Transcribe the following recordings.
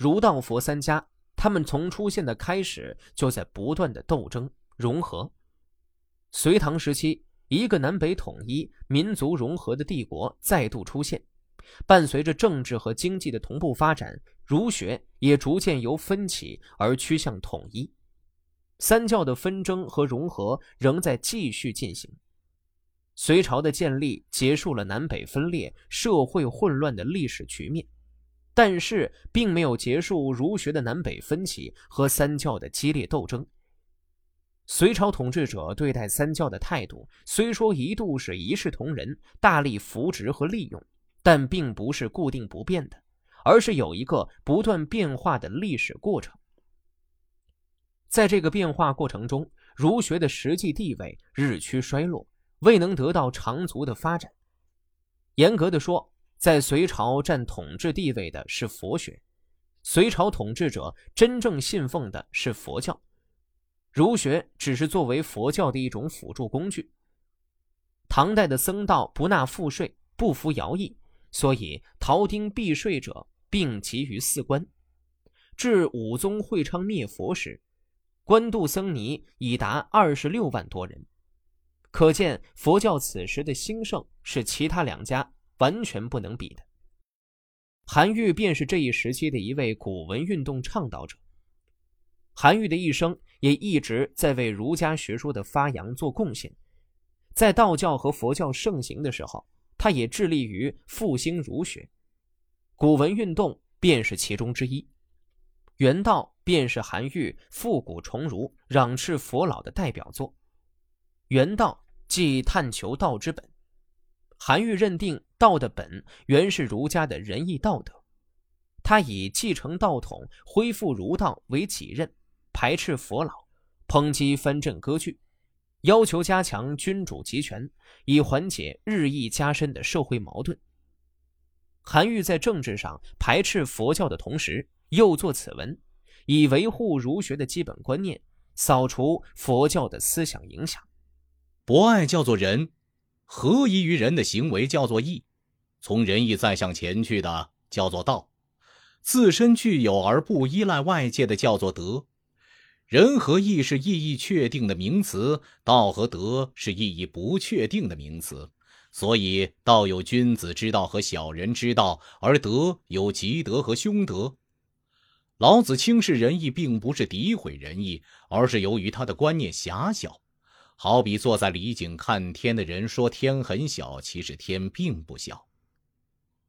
儒道佛三家，他们从出现的开始就在不断的斗争融合。隋唐时期，一个南北统一、民族融合的帝国再度出现，伴随着政治和经济的同步发展，儒学也逐渐由分歧而趋向统一。三教的纷争和融合仍在继续进行。隋朝的建立结束了南北分裂、社会混乱的历史局面，但是并没有结束儒学的南北分歧和三教的激烈斗争。隋朝统治者对待三教的态度虽说一度是一视同仁、大力扶植和利用，但并不是固定不变的，而是有一个不断变化的历史过程。在这个变化过程中，儒学的实际地位日趋衰落，未能得到长足的发展。严格的说，在隋朝占统治地位的是佛学，隋朝统治者真正信奉的是佛教，儒学只是作为佛教的一种辅助工具。唐代的僧道不纳赋税，不服徭役，所以逃丁避税者并集于寺官。至武宗会昌灭佛时。官渡僧尼已达二十六万多人，可见佛教此时的兴盛是其他两家完全不能比的。韩愈便是这一时期的一位古文运动倡导者。韩愈的一生也一直在为儒家学说的发扬做贡献。在道教和佛教盛行的时候，他也致力于复兴儒学，古文运动便是其中之一。原道便是韩愈复古重儒、攘斥佛老的代表作。原道即探求道之本。韩愈认定道的本原是儒家的仁义道德，他以继承道统、恢复儒道为己任，排斥佛老，抨击藩镇割据，要求加强君主集权，以缓解日益加深的社会矛盾。韩愈在政治上排斥佛教的同时，又作此文，以维护儒学的基本观念，扫除佛教的思想影响。博爱叫做仁，合宜于人的行为叫做义，从仁义再向前去的叫做道，自身具有而不依赖外界的叫做德。仁和义是意义确定的名词，道和德是意义不确定的名词。所以，道有君子之道和小人之道，而德有吉德和凶德。老子轻视仁义，并不是诋毁仁义，而是由于他的观念狭小。好比坐在里井看天的人说天很小，其实天并不小。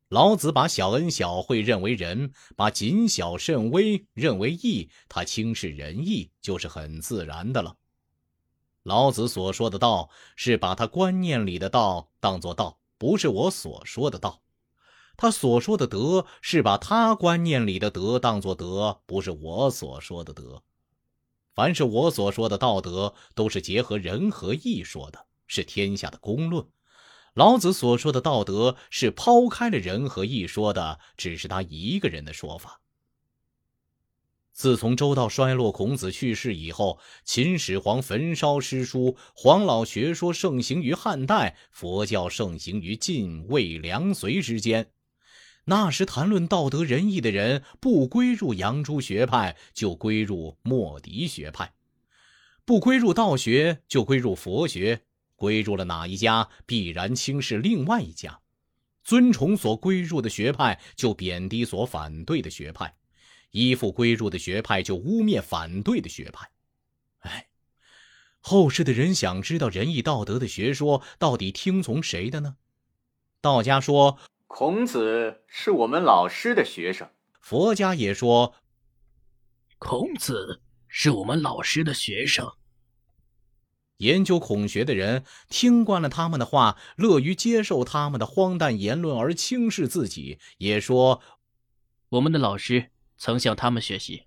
老子把小恩小惠认为仁，把谨小慎微认为义，他轻视仁义就是很自然的了。老子所说的道，是把他观念里的道当作道，不是我所说的道。他所说的德，是把他观念里的德当作德，不是我所说的德。凡是我所说的道德，都是结合仁和义说的，是天下的公论。老子所说的道德，是抛开了仁和义说的，只是他一个人的说法。自从周道衰落，孔子去世以后，秦始皇焚烧诗书，黄老学说盛行于汉代，佛教盛行于晋、魏、梁、隋之间。那时谈论道德仁义的人，不归入杨朱学派，就归入莫迪学派；不归入道学，就归入佛学。归入了哪一家，必然轻视另外一家；尊崇所归入的学派，就贬低所反对的学派；依附归入的学派，就污蔑反对的学派。哎，后世的人想知道仁义道德的学说到底听从谁的呢？道家说。孔子是我们老师的学生，佛家也说，孔子是我们老师的学生。研究孔学的人听惯了他们的话，乐于接受他们的荒诞言论而轻视自己，也说，我们的老师曾向他们学习。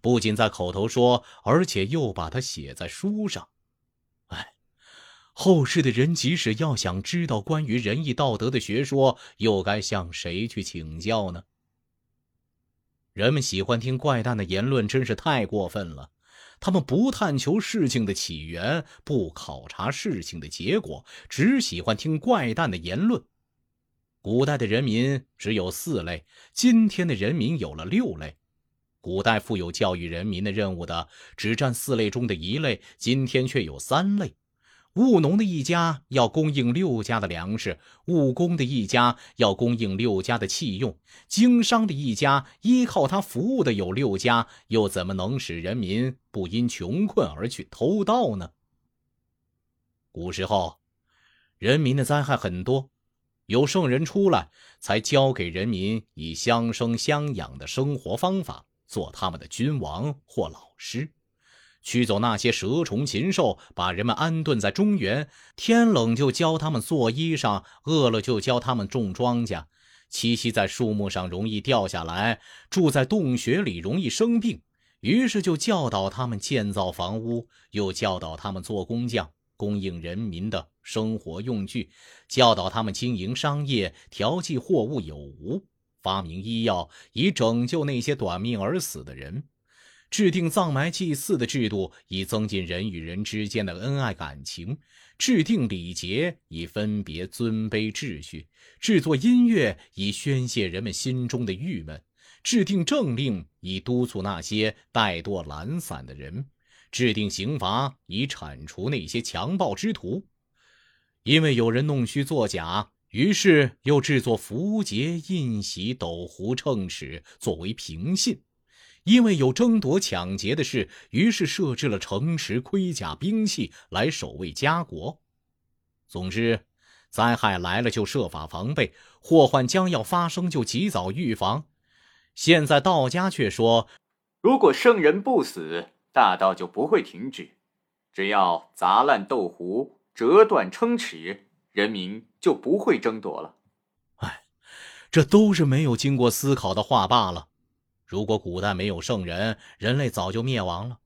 不仅在口头说，而且又把它写在书上。后世的人，即使要想知道关于仁义道德的学说，又该向谁去请教呢？人们喜欢听怪诞的言论，真是太过分了。他们不探求事情的起源，不考察事情的结果，只喜欢听怪诞的言论。古代的人民只有四类，今天的人民有了六类。古代负有教育人民的任务的只占四类中的一类，今天却有三类。务农的一家要供应六家的粮食，务工的一家要供应六家的器用，经商的一家依靠他服务的有六家，又怎么能使人民不因穷困而去偷盗呢？古时候，人民的灾害很多。有圣人出来，才教给人民以相生相养的生活方法，做他们的君王或老师，驱走那些蛇虫禽兽，把人们安顿在中原。天冷就教他们做衣裳，饿了就教他们种庄稼，栖息在树木上容易掉下来，住在洞穴里容易生病。于是就教导他们建造房屋，又教导他们做工匠。供应人民的生活用具，教导他们经营商业，调剂货物有无，发明医药以拯救那些短命而死的人，制定葬埋祭祀的制度以增进人与人之间的恩爱感情，制定礼节以分别尊卑秩序，制作音乐以宣泄人们心中的郁闷，制定政令以督促那些怠惰懒散的人。制定刑罚以铲除那些强暴之徒，因为有人弄虚作假，于是又制作符节、印玺、斗壶、秤尺作为凭信；因为有争夺抢劫的事，于是设置了城池、盔甲、兵器来守卫家国。总之，灾害来了就设法防备，祸患将要发生就及早预防。现在道家却说，如果圣人不死。大道就不会停止，只要砸烂豆壶、折断撑尺，人民就不会争夺了。哎，这都是没有经过思考的话罢了。如果古代没有圣人，人类早就灭亡了。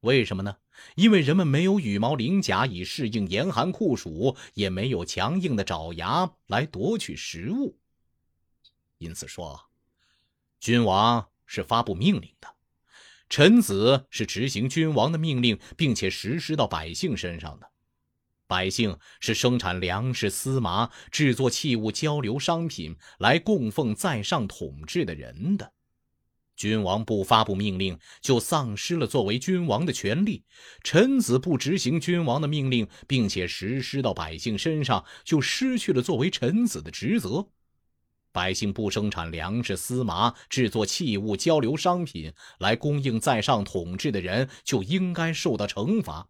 为什么呢？因为人们没有羽毛鳞甲以适应严寒酷暑，也没有强硬的爪牙来夺取食物。因此说，君王是发布命令的。臣子是执行君王的命令，并且实施到百姓身上的；百姓是生产粮食、丝麻、制作器物、交流商品来供奉在上统治的人的。君王不发布命令，就丧失了作为君王的权利；臣子不执行君王的命令，并且实施到百姓身上，就失去了作为臣子的职责。百姓不生产粮食、丝麻，制作器物、交流商品来供应在上统治的人，就应该受到惩罚。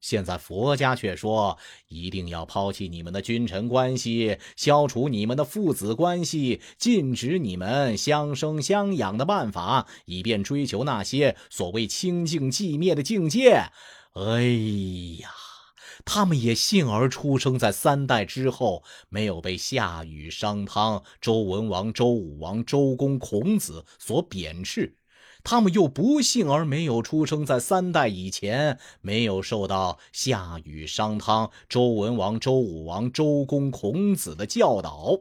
现在佛家却说，一定要抛弃你们的君臣关系，消除你们的父子关系，禁止你们相生相养的办法，以便追求那些所谓清净寂灭的境界。哎呀！他们也幸而出生在三代之后，没有被夏禹、商汤、周文王、周武王、周公、孔子所贬斥；他们又不幸而没有出生在三代以前，没有受到夏禹、商汤、周文王、周武王、周公、孔子的教导。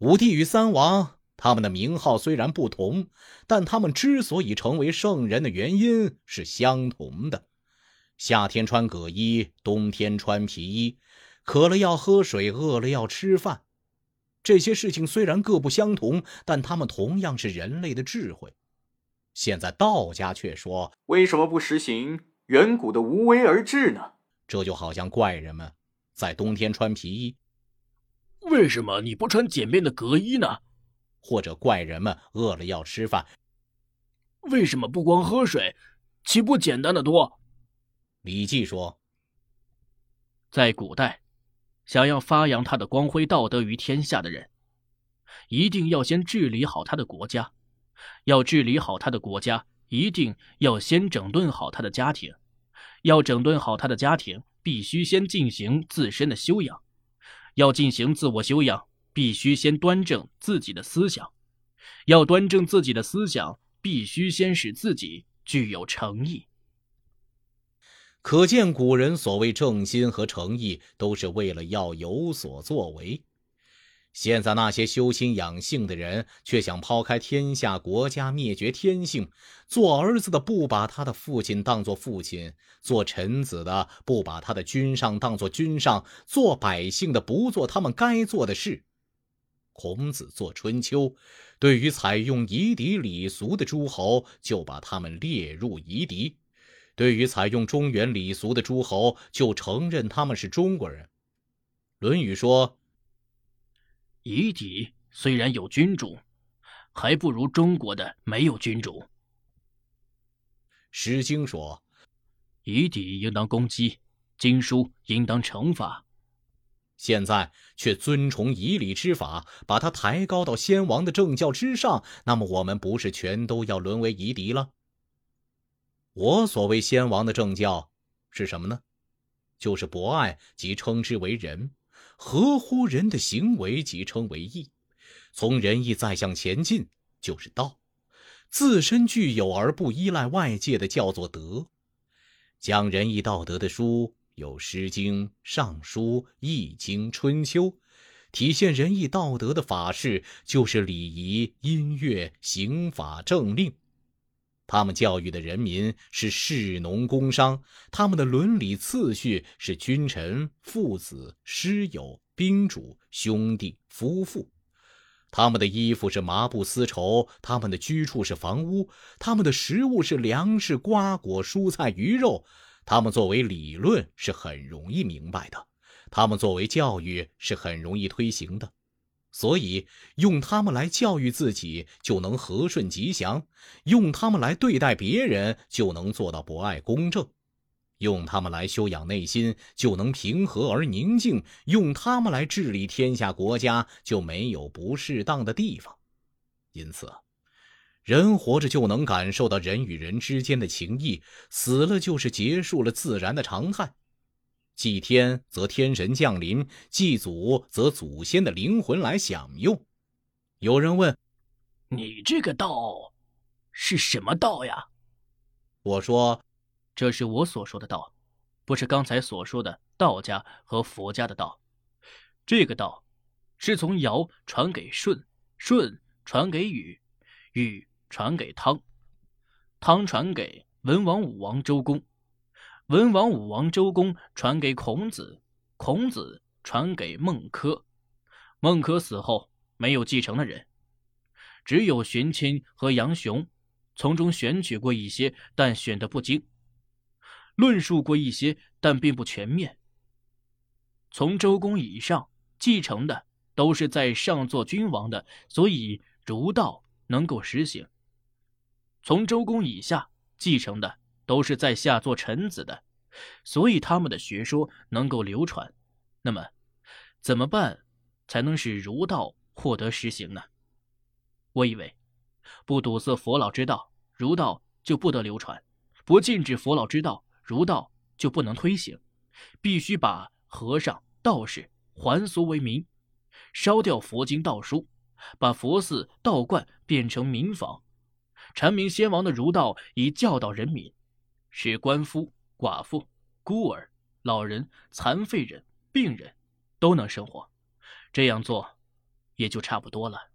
武帝与三王，他们的名号虽然不同，但他们之所以成为圣人的原因是相同的。夏天穿葛衣，冬天穿皮衣，渴了要喝水，饿了要吃饭。这些事情虽然各不相同，但他们同样是人类的智慧。现在道家却说：为什么不实行远古的无为而治呢？这就好像怪人们在冬天穿皮衣，为什么你不穿简便的革衣呢？或者怪人们饿了要吃饭，为什么不光喝水，岂不简单的多？李记说：“在古代，想要发扬他的光辉道德于天下的人，一定要先治理好他的国家。要治理好他的国家，一定要先整顿好他的家庭。要整顿好他的家庭，必须先进行自身的修养。要进行自我修养，必须先端正自己的思想。要端正自己的思想，必须先使自己具有诚意。”可见古人所谓正心和诚意，都是为了要有所作为。现在那些修心养性的人，却想抛开天下国家，灭绝天性。做儿子的不把他的父亲当作父亲，做臣子的不把他的君上当作君上，做百姓的不做他们该做的事。孔子作《春秋》，对于采用夷狄礼俗的诸侯，就把他们列入夷狄；对于采用中原礼俗的诸侯，就承认他们是中国人。《论语》说：“夷狄虽然有君主，还不如中国的没有君主。”《诗经》说：“夷狄应当攻击，经书应当惩罚。”现在却尊崇以礼之法，把他抬高到先王的政教之上，那么我们不是全都要沦为夷狄了？我所谓先王的政教是什么呢？就是博爱，即称之为仁；合乎人的行为，即称为义。从仁义再向前进，就是道；自身具有而不依赖外界的，叫做德。讲仁义道德的书。有《诗经》《尚书》《易经》《春秋》，体现仁义道德的法式就是礼仪、音乐、刑法、政令。他们教育的人民是士农工商，他们的伦理次序是君臣、父子、师友、宾主、兄弟、夫妇。他们的衣服是麻布丝绸，他们的居处是房屋，他们的食物是粮食、瓜果、蔬菜、鱼肉。他们作为理论是很容易明白的，他们作为教育是很容易推行的，所以用他们来教育自己就能和顺吉祥，用他们来对待别人就能做到博爱公正，用他们来修养内心就能平和而宁静，用他们来治理天下国家就没有不适当的地方，因此。人活着就能感受到人与人之间的情谊，死了就是结束了自然的常态。祭天则天神降临，祭祖则祖先的灵魂来享用。有人问：“你这个道是什么道呀？”我说：“这是我所说的道，不是刚才所说的道家和佛家的道。这个道是从尧传给舜，舜传给禹，禹。”传给汤，汤传给文王武王周公，文王武王周公传给孔子，孔子传给孟轲，孟轲死后没有继承的人，只有荀卿和杨雄，从中选取过一些，但选的不精，论述过一些，但并不全面。从周公以上继承的都是在上做君王的，所以儒道能够实行。从周公以下继承的都是在下做臣子的，所以他们的学说能够流传。那么，怎么办才能使儒道获得实行呢？我以为，不堵塞佛老之道，儒道就不得流传；不禁止佛老之道，儒道就不能推行。必须把和尚、道士还俗为民，烧掉佛经道书，把佛寺、道观变成民房。阐明先王的儒道，以教导人民，使官夫、寡妇、孤儿、老人、残废人、病人都能生活。这样做，也就差不多了。